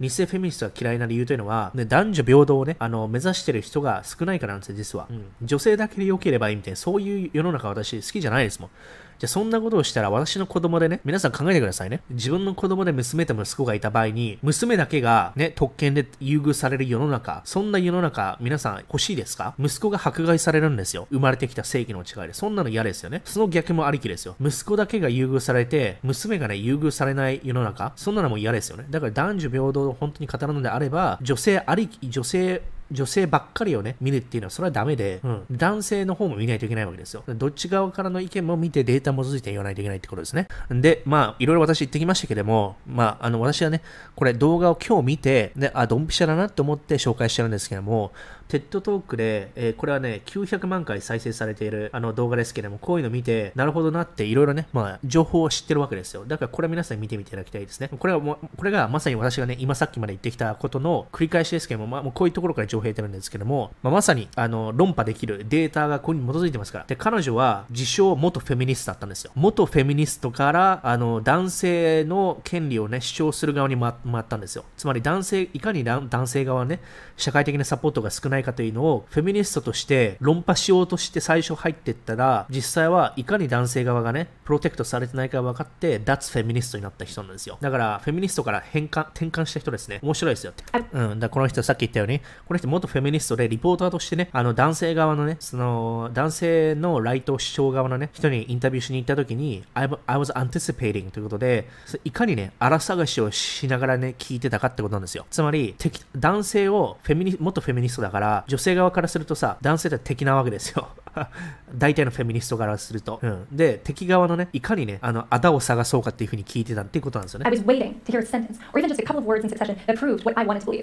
偽フェミニストが嫌いな理由というのは、ね、男女平等をね、あの、目指してる人が少ないからなんですよ、実は。うん、女性だけで良ければいいみたいな、そういう世の中私好きじゃないですもん。じゃあそんなことをしたら私の子供でね、皆さん考えてくださいね。自分の子供で娘と息子がいた場合に、娘だけがね、特権で優遇される世の中、そんな世の中、皆さん欲しいですか？息子が迫害されるんですよ。生まれてきた正義の違いで。そんなの嫌ですよね。その逆もありきですよ。息子だけが優遇されて、娘がね、優遇されない世の中、そんなのも嫌ですよね。だから男女平等を本当に語るのであれば、女性ありき、女性女性ばっかりをね、見るっていうのはそれはダメで、うん、男性の方も見ないといけないわけですよ。どっち側からの意見も見てデータ基づいて言わないといけないってことですね。で、まあ、いろいろ私言ってきましたけども、まあ、あの、私はね、これ動画を今日見て、で、あ、ドンピシャだなと思って紹介してるんですけども、 TED Talk で、えー、これはね、900万回再生されているあの動画ですけども、こういうの見て、なるほどなっていろいろね、まあ、情報を知ってるわけですよ。だからこれは皆さん見てみていただきたいですね。これはもうこれがまさに私がね、今さっきまで言ってきたことの繰り返しですけども、まあ、もうこういうところから情報を得てるんですけども、まあ、まさに、あの、論破できるデータがここに基づいてますから。で、彼女は自称元フェミニストだったんですよ。元フェミニストから、あの、男性の権利をね、主張する側に回ったんですよ。つまり男性、いかに男性側ね、社会的なサポートが少ないかというのを、フェミニストとして論破しようとして最初入っていったら、実際はいかに男性側がね、プロテクトされてないか分かって、脱フェミニストになった人なんですよ。だから、フェミニストから変換、転換した人ですね。面白いですよって。うん。だこの人さっき言ったように、この人元フェミニストでリポーターとしてね、あの男性側のね、その男性のライト主張側のね、人にインタビューしに行った時に、I, I was anticipating ということで、いかにね、荒探しをしながらね、聞いてたかってことなんですよ。つまり、男性をフェミニ、元フェミニストだから、女性側からするとさ、男性って敵なわけですよ。大体のフェミニストからすると。うん、で、敵側のね、いかにね、あの、あだを探そうかっていうふうに聞いてたっていうことなんですよね。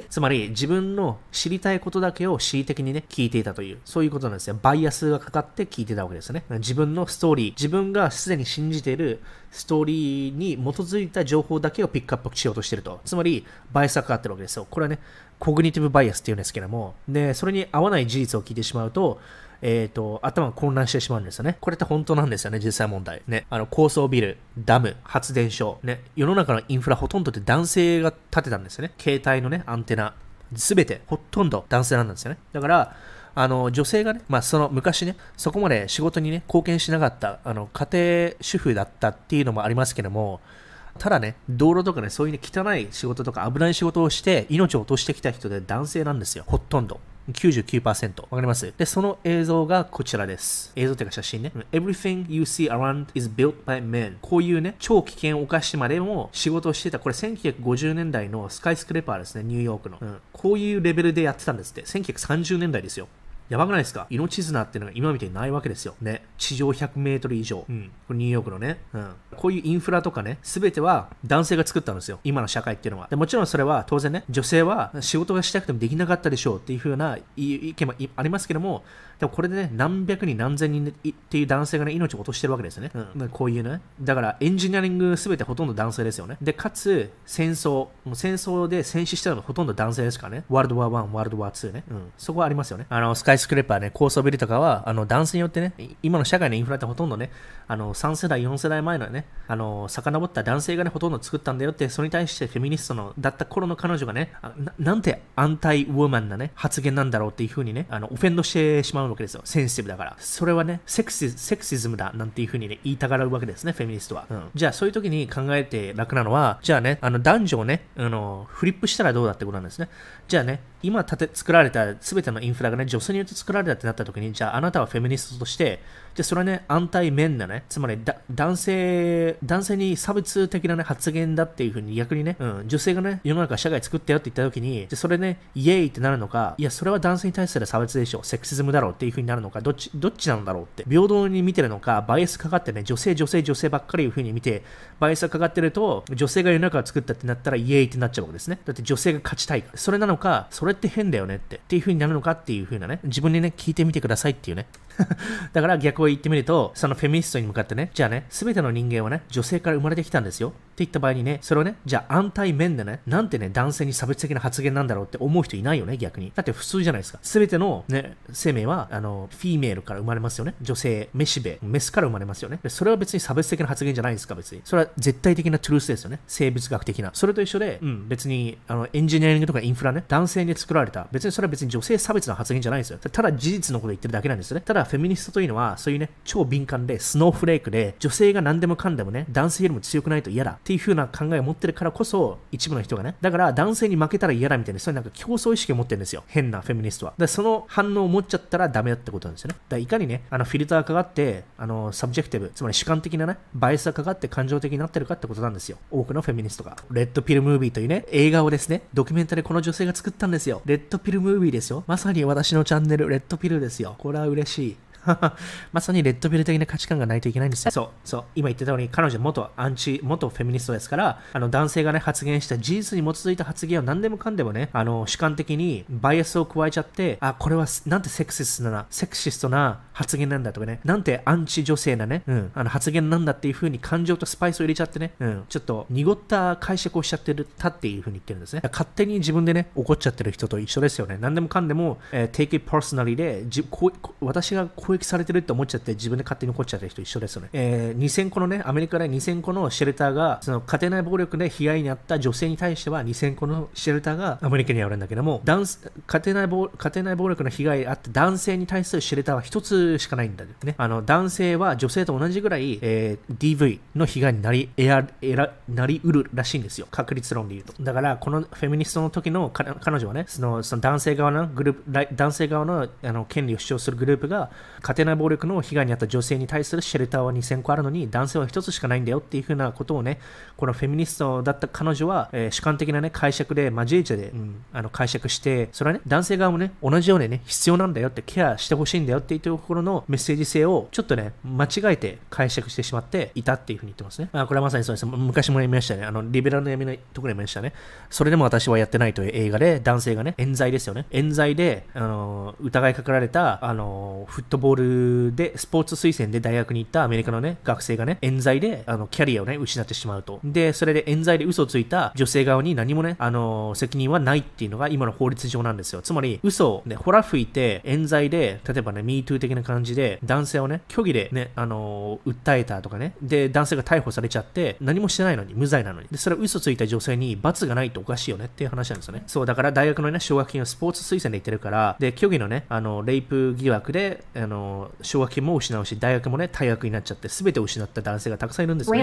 つまり、自分の知りたいことだけを恣意的にね、聞いていたという、そういうことなんですよ。バイアスがかかって聞いてたわけですね。自分のストーリー、自分がすでに信じているストーリーに基づいた情報だけをピックアップしようとしてると。つまり、バイアスがかかってるわけですよ。これはね、コグニティブバイアスっていうんですけども、で、それに合わない事実を聞いてしまうと、えっ、ー、と、頭が混乱してしまうんですよね。これって本当なんですよね、実際問題。ね。あの、高層ビル、ダム、発電所、ね。世の中のインフラほとんどって男性が建てたんですよね。携帯のね、アンテナ。すべて、ほとんど男性なんですよね。だから、あの、女性がね、まあ、その昔ね、そこまで仕事にね、貢献しなかった、あの、家庭主婦だったっていうのもありますけども、ただね、道路とかね、そういう、ね、汚い仕事とか危ない仕事をして命を落としてきた人で男性なんですよ。ほとんど。99%。わかります？で、その映像がこちらです。映像というか写真ね。Everything you see around is built by men. こういうね、超危険を犯してまでも仕事をしてた。これ1950年代のスカイスクレーパーですね、ニューヨークの。うん、こういうレベルでやってたんですって。1930年代ですよ。やばくないですか？命綱っていうのが今みたいにないわけですよ。ね。地上100メートル以上。うん。これニューヨークのね。うん。こういうインフラとかね、すべては男性が作ったんですよ。今の社会っていうのは。でもちろんそれは当然ね、女性は仕事がしたくてもできなかったでしょうっていう風な意見もありますけども、でもこれでね、何百人何千人っていう男性がね、命を落としてるわけですよね。うん。こういうね。だからエンジニアリングすべてほとんど男性ですよね。で、かつ戦争。もう戦争で戦死したのがほとんど男性ですからね。ワールドワー1、ワールドワー2ね。うん。そこはありますよね。あの、スカイスクレーパーね、高層ビルとかは、あの、男性によってね、今の社会のインフラってほとんどね、あの、3世代、4世代前のね、あの、遡った男性がね、ほとんど作ったんだよって、それに対してフェミニストの、だった頃の彼女がね、ななんてアンタイウォーマンなね、発言なんだろうっていう風にね、あの、オフェンドしてしまうわけですよ。センシティブだから。それはね、セクシセクシズムだなんていう風にね、言いたがるわけですね、フェミニストは。うん、じゃあ、そういう時に考えて楽なのは、じゃあね、あの、男女をね、あの、フリップしたらどうだってことなんですね。じゃあね、今建て作られた全てのインフラがね、女性によって作られたってなった時に、じゃああなたはフェミニストとして、じゃそれはね、安泰面なね、つまり男性、男性に差別的なね、発言だっていうふうに逆にね、うん、女性がね、世の中社会作ってよって言った時に、じそれね、イエーイってなるのか、いや、それは男性に対する差別でしょ、セクシズムだろうっていうふうになるのか、どっち、どっちなんだろうって、平等に見てるのか、バイアスかかってね、女性、女性、女性ばっかりいうふうに見て、バイアスかかってると、女性が世の中を作ったってなったら、イエーイってなっちゃうわけですね。だって女性が勝ちたいから。それなのか、それって変だよねって、っていう風になるのかっていう風なね、自分にね、聞いてみてくださいっていうね。だから逆を言ってみると、そのフェミニストに向かってね、じゃあね、すべての人間はね、女性から生まれてきたんですよ。って言った場合にね、それをね、じゃあ安泰面でね、なんてね、男性に差別的な発言なんだろうって思う人いないよね、逆に。だって普通じゃないですか。すべてのね、生命は、あの、フィーメールから生まれますよね。女性、メシベ、メスから生まれますよね。それは別に差別的な発言じゃないですか、別に。それは絶対的なトゥルースですよね。生物学的な。それと一緒で、うん、別に、あの、エンジニアリングとかインフラね、男性に作られた。別にそれは別に女性差別の発言じゃないですよ。ただ事実のこと言ってるだけなんですよね。ただ、フェミニストというのは、そういうね、超敏感で、 snowflake で、女性が何でもかんでもね、男性よりも強くないと嫌だってていう風な考えを持ってるからこそ、一部の人がね、だから男性に負けたら嫌だみたいな、そういうなんか競争意識を持ってるんですよ。変なフェミニストは。で、その反応を持っちゃったらダメだってことなんですよね。だからいかにね、あのフィルターかかって、あの、 subjective、つまり主観的なね、バイアスがかかって感情的になってるかってことなんですよ。多くのフェミニストが。 Red Pill Movie というね、映画をですね、ドキュメンタリーこの女性が作ったんですよ。 Red Pill Movie ですよ。まさに私のチャンネル、 Red Pill ですよ。これは嬉しい。まさにレッドビル的な価値観がないといけないんですよ。そう、そう。今言ってたように、彼女元アンチ、元フェミニストですから、あの男性がね、発言した事実に基づいた発言を何でもかんでもね、あの主観的にバイアスを加えちゃって、あ、これはなんてセクシストな、セクシストな発言なんだとかね、なんてアンチ女性なね、うん、あの発言なんだっていう風に感情とスパイスを入れちゃってね、うん、ちょっと濁った解釈をしちゃってるたっていう風に言ってるんですね。勝手に自分でね、怒っちゃってる人と一緒ですよね。何でもかんでも、えー、take it personally で、じこ私が攻撃されてるって思っちゃって自分で勝手に怒っちゃってる人一緒ですよね。えー、2000個のね、アメリカで2000個のシェルターが、その家庭内暴力で被害に遭った女性に対しては2000個のシェルターがアメリカにあるんだけども、男家庭内暴家庭内暴力の被害あった男性に対するシェルターは一つしかないんだよね。あの男性は女性と同じぐらい、えー、DV の被害になりえらえらなりうるらしいんですよ。確率論で言うと。だから、このフェミニストの時の彼女はね、そのその男性側のグループ、男性側のあの権利を主張するグループが家庭内暴力の被害に遭った女性に対するシェルターは2000個あるのに男性は1つしかないんだよっていうふうなことをね、このフェミニストだった彼女は、えー、主観的なね、解釈で交えちゃで、うん、あの解釈して、それはね、男性側もね、同じようにね、必要なんだよってケアしてほしいんだよっていうところのメッセージ性をちょっとね、間違えて解釈してしまっていたっていうふうに言ってますね。まあ、これはまさにそうです。昔も言いましたね。あの、リベラルの闇のところに言いましたね。それでも私はやってないという映画で、男性がね、冤罪ですよね。冤罪で、あの、疑いかけられた、あの、フットボールールで、スポーツ推薦で大学に行ったアメリカのね、学生がね、冤罪で、あの、キャリアをね、失ってしまうと。で、それで冤罪で嘘をついた女性側に何もね、あの、責任はないっていうのが今の法律上なんですよ。つまり、嘘をね、ほら吹いて、冤罪で、例えばね、MeToo 的な感じで、男性をね、虚偽でね、あの、訴えたとかね、で、男性が逮捕されちゃって、何もしてないのに、無罪なのに。で、それ嘘ついた女性に罰がないとおかしいよねっていう話なんですよね。そう、だから大学のね、奨学金をスポーツ推薦で言ってるから、で、虚偽のね、あの、レイプ疑惑で、あの、奨学金も失うし、大学もね、退学になっちゃって、全てを失った男性がたくさんいるんですね。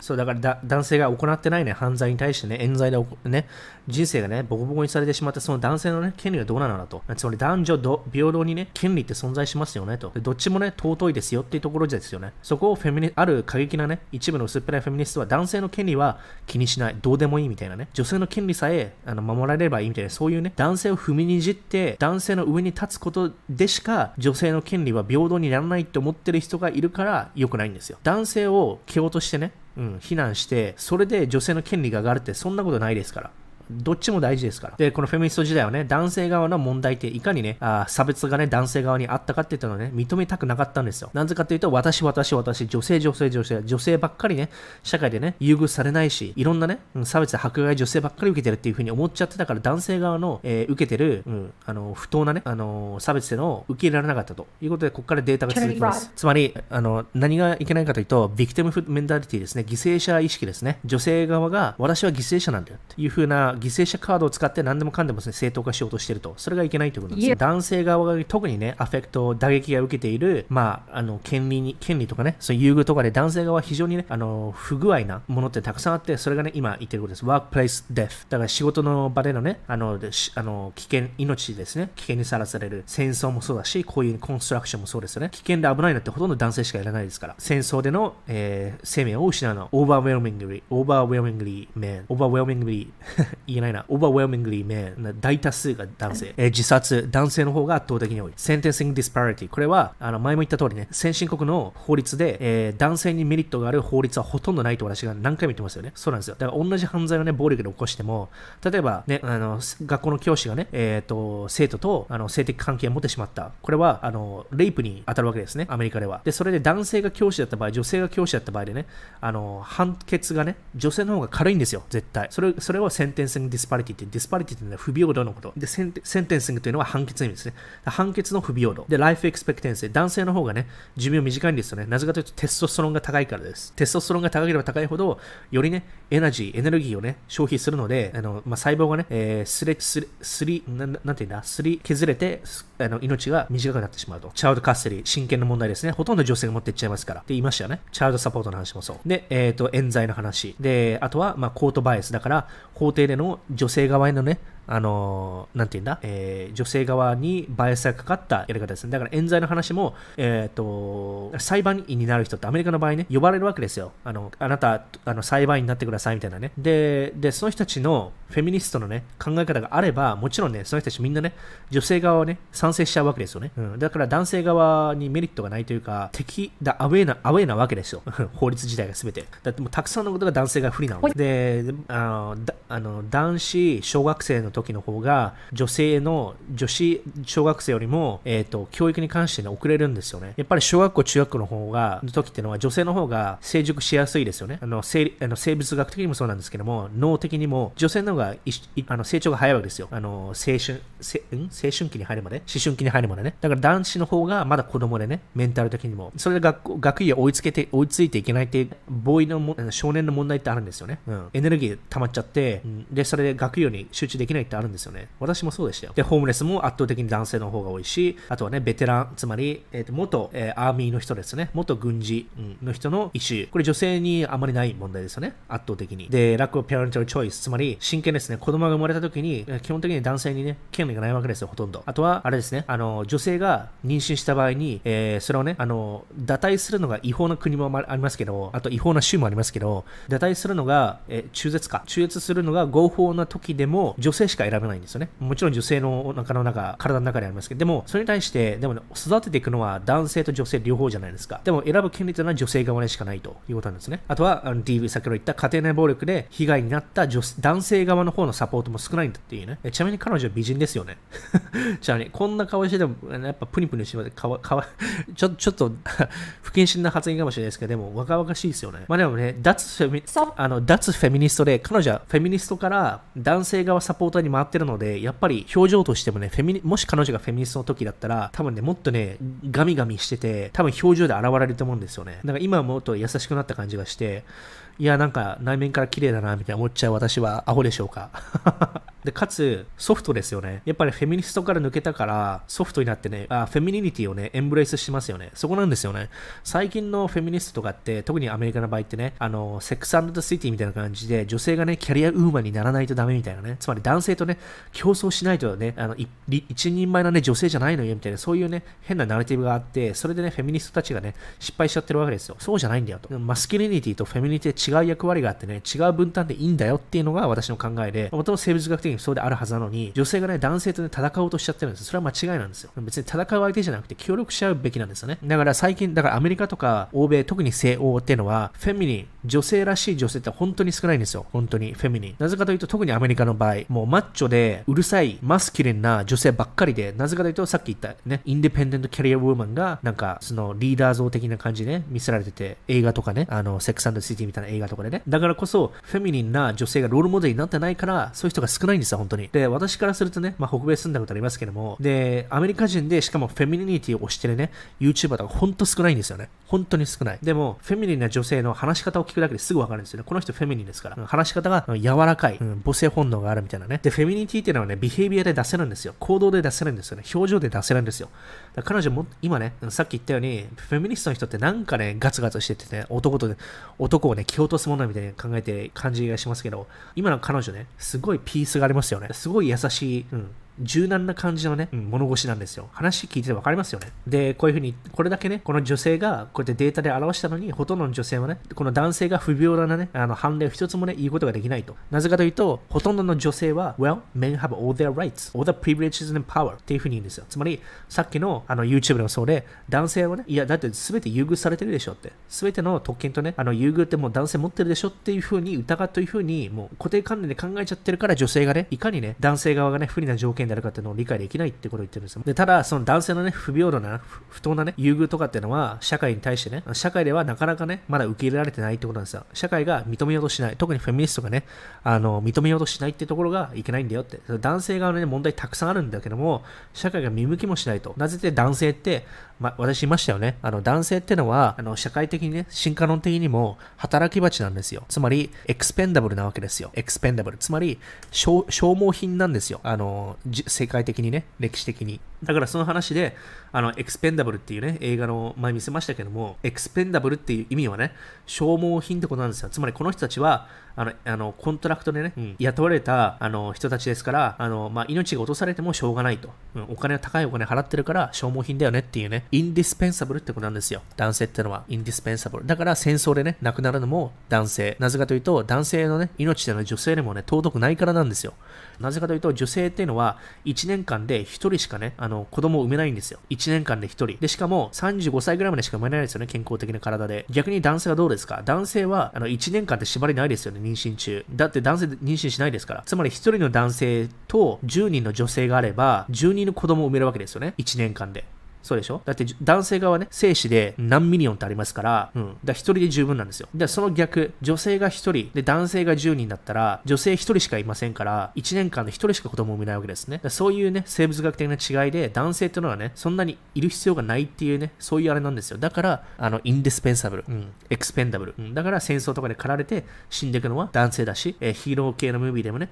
そう、だから男性が行ってないね、犯罪に対してね、冤罪でね、人生がね、ボコボコにされてしまって、その男性のね、権利はどうなのだと。つまり男女平等にね、権利って存在しますよねと。どっちもね、尊いですよっていうところですよね。そこをフェミニ、ある過激なね、一部の薄っぺらいフェミニストは男性の権利は気にしない、どうでもいいみたいなね、女性の権利さえあの守られればいいみたいな、そういうね、男性を踏みにじって、男性の上に立つことでしか、女性の権利は平等にならないって思ってる人がいるから良くないんですよ。男性を蹴落としてね、うん、非難して、それで女性の権利が上がるってそんなことないですから。どっちも大事ですから。で、このフェミニスト時代はね、男性側の問題っていかにね、あ差別がね、男性側にあったかっていうのをね、認めたくなかったんですよ。なぜかっていうと、私、私、私、女性、女性、女性、女性ばっかりね、社会でね、優遇されないし、いろんなね、差別、迫害、女性ばっかり受けてるっていうふうに思っちゃってたから、男性側の、えー、受けてる、うん、あの、不当なね、あの、差別っていうのを受け入れられなかったということで、ここからデータが続きます。つまり、あの、何がいけないかというと、ビクティムメンタリティですね、犠牲者意識ですね。女性側が、私は犠牲者なんだよっていうふうな犠牲者カードを使使って何でもかんでも、ね、正当化しようとしてると。それがいけないということなんです。男性側が特にね、アフェクト、打撃が受けている、まあ、あの、権利に、権利とかね、そういう優遇とかで男性側は非常にね、あの、不具合なものってたくさんあって、それがね、今言ってることです。workplace death。だから仕事の場でのね、あの、あの危険、命ですね、危険にさらされる。戦争もそうだし、こういうコンストラクションもそうですよね。危険で危ないのってほとんど男性しかやらないですから。戦争での、えー、生命を失うの。overwhelmingly, overwhelmingly man, overwhelmingly 言えないな。overwhelmingly men、大多数が男性。えー自殺、男性の方が圧倒的に多い。sentencing disparity。これは、あの前も言った通りね、先進国の法律で、えー男性にメリットがある法律はほとんどないと私が何回も言ってますよね。そうなんですよ。だから同じ犯罪をね、暴力で起こしても、例えばね、あの、学校の教師がね、えっ、と、生徒とあの性的関係を持ってしまった。これは、あの、レイプに当たるわけですね、アメリカでは。で、それで男性が教師だった場合、女性が教師だった場合でね、あの、判決がね、女性の方が軽いんですよ、絶対。それそれは sentencing disparity って、 disparity ってのは不平等のこと。で、 sentencing というのは判決の意味ですね。判決の不平等。で、 life expectancy。男性の方がね、寿命短いんですよね。なぜかというと、テストステロンが高いからです。テストステロンが高ければ高いほど、よりね、エナジー、エネルギーをね、消費するので、あの、まあ、細胞がね、えー、すれ、すれ、すり、ななんていうんだ、すり削れて、あの、命が短くなってしまうと。チャウドカッセリー、真剣な問題ですね。ほとんど女性が持っていっちゃいますから。って言いましたよね。チャウドサポートの話もそう。で、えっ、と、冤罪の話。で、あとは、まあ、コートバイアス。だから、法廷でのの女性側へのね、あのーなんて言うんだ、えー女性側にバイアスがかかったやり方ですね。だから冤罪の話も、えっ、と、裁判員になる人ってアメリカの場合ね、呼ばれるわけですよ。あの、あなた、あの、裁判員になってくださいみたいなね。で、で、その人たちのフェミニストのね、考え方があれば、もちろんね、その人たちみんなね、女性側をね、賛成しちゃうわけですよね。うん。だから男性側にメリットがないというか、敵だ、アウェイな、アウェイなわけですよ。法律自体が全て。だってもうたくさんのことが男性が不利なので。で、あの、あの男子小学生の時時の方が、女性の、女子小学生よりも、えっ、と、教育に関してね、遅れるんですよね。やっぱり小学校、中学校の方が、の時っていうのは、女性の方が成熟しやすいですよね。あの、生あの生物学的にもそうなんですけども、脳的にも、女性の方がいいあの成長が早いわけですよ。あの、青春、せん？青春期に入るまで？思春期に入るまでね。だから男子の方がまだ子供でね、メンタル的にも。それで学校、学位を追いつけて、追いついていけないっていう、ボーイのもの少年の問題ってあるんですよね。うん。エネルギー溜まっちゃって、うんで、それで学業に集中できないっってあるんですよね。私もそうでしたよ。で、ホームレスも圧倒的に男性の方が多いし、あとはね、ベテラン、つまり、えーと元、えーアーミーの人ですね。元軍事うんの人のイシュー。これ女性にあまりない問題ですよね。圧倒的に。で、ラックオペアレンタルチョイス。つまり、真剣ですね。子供が生まれた時に、基本的に男性にね、権利がないわけですよ、ほとんど。あとは、あれですね。あの、女性が妊娠した場合に、えーそれをね、あの、堕胎するのが違法な国もありますけど、あと違法な州もありますけど、堕胎するのが、えー中絶か。中絶するのが合法な時でも、女性しか選べないんですよね。もちろん女性のお腹の中、体の中にありますけど、でも、それに対して、でもね、育てていくのは男性と女性両方じゃないですか。でも、選ぶ権利というのは女性側にしかないということなんですね。あとは、あの DV、先ほど言った家庭内暴力で被害になった女男性側の方のサポートも少ないんだっていうね。えちなみに彼女は美人ですよね。ちなみに、こんな顔してても、やっぱプニプニしてまで、かわ、かわ、ちょちょっと、不謹慎な発言かもしれないですけど、でも、若々しいですよね。まあでもね、脱フェミ、あの、脱フェミニストで、彼女はフェミニストから男性側サポーターに回ってるので、やっぱり表情としてもね、フェミニ、もし彼女がフェミニストの時だったら、多分ね、もっとね、ガミガミしてて、多分表情で現れると思うんですよね。だから今はもっと優しくなった感じがして、いや、なんか内面から綺麗だな、みたいな思っちゃう私はアホでしょうか。で、かつ、ソフトですよね。やっぱりフェミニストから抜けたから、ソフトになってね、あ femininity をね、 embrace しますよね。そこなんですよね。最近のフェミニストとかって、特にアメリカの場合ってね、あの、 Sex and the City みたいな感じで、女性がね、キャリアウーマンにならないとダメみたいなね。つまり男性とね、競争しないとね、あの、一人前のね、女性じゃないのよ、みたいな、そういうね、変なナラティブがあって、それでね、フェミニストたちがね、失敗しちゃってるわけですよ。そうじゃないんだよと。 masculinity とフェミニティ違う役割があってね、違う分担でいいんだよっていうのが私の考えで、もとも生物学的にそうであるはずなのに、女性がね、男性とね、戦おうとしちゃってるんです。それは間違いなんですよ。別に戦う相手じゃなくて協力し合うべきなんですよね。だから最近、だからアメリカとか欧米、特に西欧っていうのは、フェミニン、女性らしい女性って本当に少ないんですよ。本当に、フェミニン。なぜかというと、特にアメリカの場合、もうマッチョで、うるさい、マスキュリンな女性ばっかりで、なぜかというと、さっき言ったね、 independent career woman が、なんか、そのリーダー像的な感じで、ね、見せられてて、映画とかね、あの、 Sex and the City みたいな映画とかでね。だからこそ、フェミニンな女性がロールモデルになってないから、そういう人が少ないんですよ、本当に。で、私からするとね、まあ、北米住んだことありますけども、で、アメリカ人で、しかも femininity を推してるね、YouTuber とかほんと少ないんですよね。本当に少ない。でも、フェミニンな女性の話し方を聞くだけですぐわかるんですよね。この人フェミニンですから。話し方が柔らかい、うん、母性本能があるみたいなね。で、 femininity っていうのはね、 behavior で出せるんですよ。行動で出せるんですよね。表情で出せるんですよ。彼女も、今ね、さっき言ったように、フェミニストの人ってなんかね、ガツガツしててね、男と、男をね、蹴落とすものみたいに考えて感じがしますけど、今の彼女ね、すごいピースがありますよね。すごい優しい、うん、柔軟な感じのね、うん、物腰なんですよ。話聞いててわかりますよね。で、こういうふうに、これだけね、この女性がこうやってデータで表したのに、ほとんどの女性はね、この男性が不平等なね、あの判例を一つもね、言うことができないと。なぜかというと、ほとんどの女性は、well, men have all their rights, all the privileges and power っていうふうに言うんですよ。つまり、さっきのあの YouTube でもそうで、男性はね、いや、だって全て優遇されてるでしょって。全ての特権とね、あの優遇ってもう男性持ってるでしょっていうふうに疑うというふうに、もう固定観念で考えちゃってるから、女性がね、いかにね、男性側がね、不利な条件であるかっていうのを理解できないってことを言ってるんですよ。で、ただ、その男性のね、不平等な、不当なね、優遇とかっていうのは、社会に対してね、社会ではなかなかね、まだ受け入れられてないってことなんですよ。社会が認めようとしない。特にフェミニストがね、あの、認めようとしないってところがいけないんだよって。男性側のね、問題たくさんあるんだけども、社会が見向きもしないと。なぜって男性って、ま、私言いましたよね。あの、男性ってのは、あの、社会的にね、進化論的にも働き蜂なんですよ。つまり、 expendable なわけですよ。 expendable。つまり、消耗品なんですよ。あの、世界的にね、歴史的に。だからその話で、あの、 expendable っていうね、映画の前見せましたけども、 expendable っていう意味はね、消耗品ってことなんですよ。つまりこの人たちは、あの、あの contract でね、うん、雇われたあの人たちですから、あの、まあ、命が落とされてもしょうがないと。うん、お金高いお金払ってるから消耗品だよねっていうね、 indispensable ってことなんですよ。男性ってのは、 indispensable。だから戦争でね、亡くなるのも男性。なぜかというと、男性のね、命っていうのは女性でもね、尊くないからなんですよ。なぜかというと、女性っていうのは、1年間で1人しかね、あの、子供を産めないんですよ。1年間で1人。で、しかも、35歳ぐらいまでしか産めないですよね、健康的な体で。逆に男性はどうですか？男性は、あの、1年間って縛りないですよね、妊娠中。だって男性で妊娠しないですから。つまり、1人の男性と10人の女性があれば、10人の子供を産めるわけですよね、1年間で。そうでしょ？だって男性側ね、精子で何 million ってありますから、うん。だ一人で十分なんですよ。で、その逆、女性が一人、で、男性が10人だったら、女性一人しかいませんから、1年間で一人しか子供を産めないわけですね。そういうね、生物学的な違いで、男性っていうのはね、そんなにいる必要がないっていうね、そういうあれなんですよ。だから、あの、 indisペンサブル、うん、エクスペンダブル、うん、だから戦争とかで駆られて死んでいくのは男性だし、えー、ヒーロー系のムービーでもね、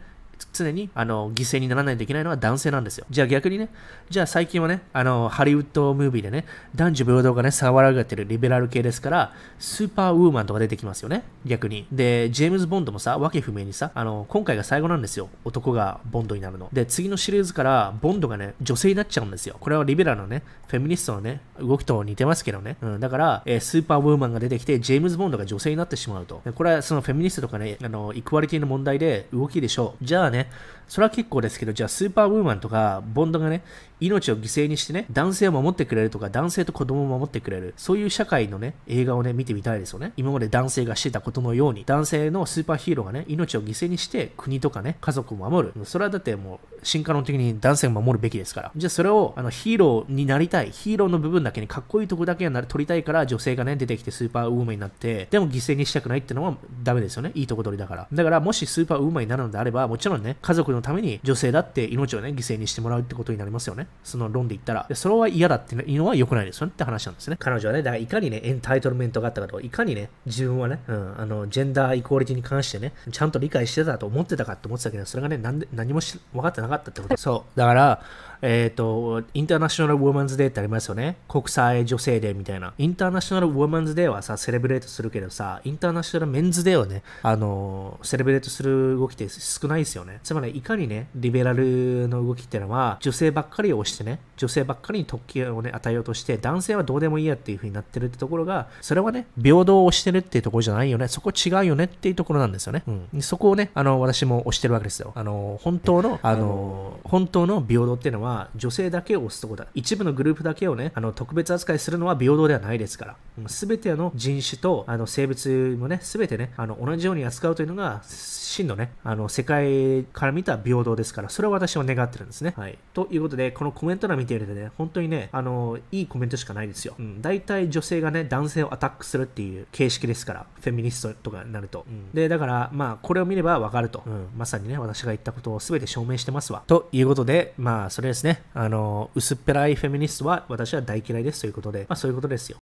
常にあの犠牲にならないといけないのは男性なんですよ。じゃあ逆にね、じゃあ最近はね、あのハリウッドムービーでね、男女平等がね、騒がれてるリベラル系ですから、スーパーウーマンとか出てきますよね、逆に。で、ジェームズ・ボンドもさ、わけ不明にさ、あの今回が最後なんですよ、男がボンドになるの。で、次のシリーズからボンドがね、女性になっちゃうんですよ。これはリベラルのね、フェミニストのね、動きと似てますけどね。うん、だから、えー、スーパーウーマンが出てきて、ジェームズ・ボンドが女性になってしまうと。これはそのフェミニストとかね、あの、イクワリティの問題で動きでしょう。じゃあね、それは結構ですけど、じゃあスーパーウーマンとか、ボンドがね、命を犠牲にしてね、男性を守ってくれるとか、男性と子供を守ってくれる、そういう社会のね、映画をね、見てみたいですよね。今まで男性がしてたことのように、男性のスーパーヒーローがね、命を犠牲にして国とかね、家族を守る。それはだってもう、進化論的に男性を守るべきですから。じゃあそれを、あの、ヒーローになりたい、ヒーローの部分だけにかっこいいとこだけは取りたいから、女性がね、出てきてスーパーウーマンになって、でも犠牲にしたくないってのはダメですよね。いいとこ取りだから。だから、もしスーパーウーマンになるのであれば、もちろんね、家族のために女性だって命をね、犠牲にしてもらうってことになりますよね。その論で言ったら。それは嫌だっていうのは良くないですよねって話なんですね。彼女はね、だからいかにね、エンタイトルメントがあったかとか、いかにね、自分はね、うん、あの、ジェンダーイコーリティに関してね、ちゃんと理解してたと思ってたかって思ってたけど、それがね、なんで何も分かってなかったってこと。そう。だから、えっ、ー、と、インターナショナルウォーマンズデーってありますよね。国際女性デーみたいな。インターナショナルウォーマンズデーはさ、セレブレートするけどさ、インターナショナルメンズデーをね、あの、セレブレートする動きって少ないですよね。つまり、いかにね、リベラルの動きっていうのは、女性ばっかりを押してね、女性ばっかりに特権をね、与えようとして、男性はどうでもいいやっていう風になってるってところが、それはね、平等をしてるっていうところじゃないよね。そこ違うよねっていうところなんですよね。うん。そこをね、あの、私も押してるわけですよ。あの、本当の、あの、本当の平等っていうのは、女性だけけを押すとこだ。一部のグループだけをね、あの特別扱いするのは平等ではないですから。すべての人種とあの生物もね、すべてね、あの同じように扱うというのが、真のね、あの世界から見た平等ですから、それは私は願ってるんですね。はい。ということで、このコメント欄見ているとね、本当にね、あの、いいコメントしかないですよ。うん。大体女性がね、男性をアタックするっていう形式ですから、フェミニストとかになると。うん、で、だから、まあ、これを見ればわかると。うん。まさにね、私が言ったことを全て証明してますわ。ということで、まあ、それですね。あの、薄っぺらいフェミニストは私は大嫌いですということで、まあそういうことですよ。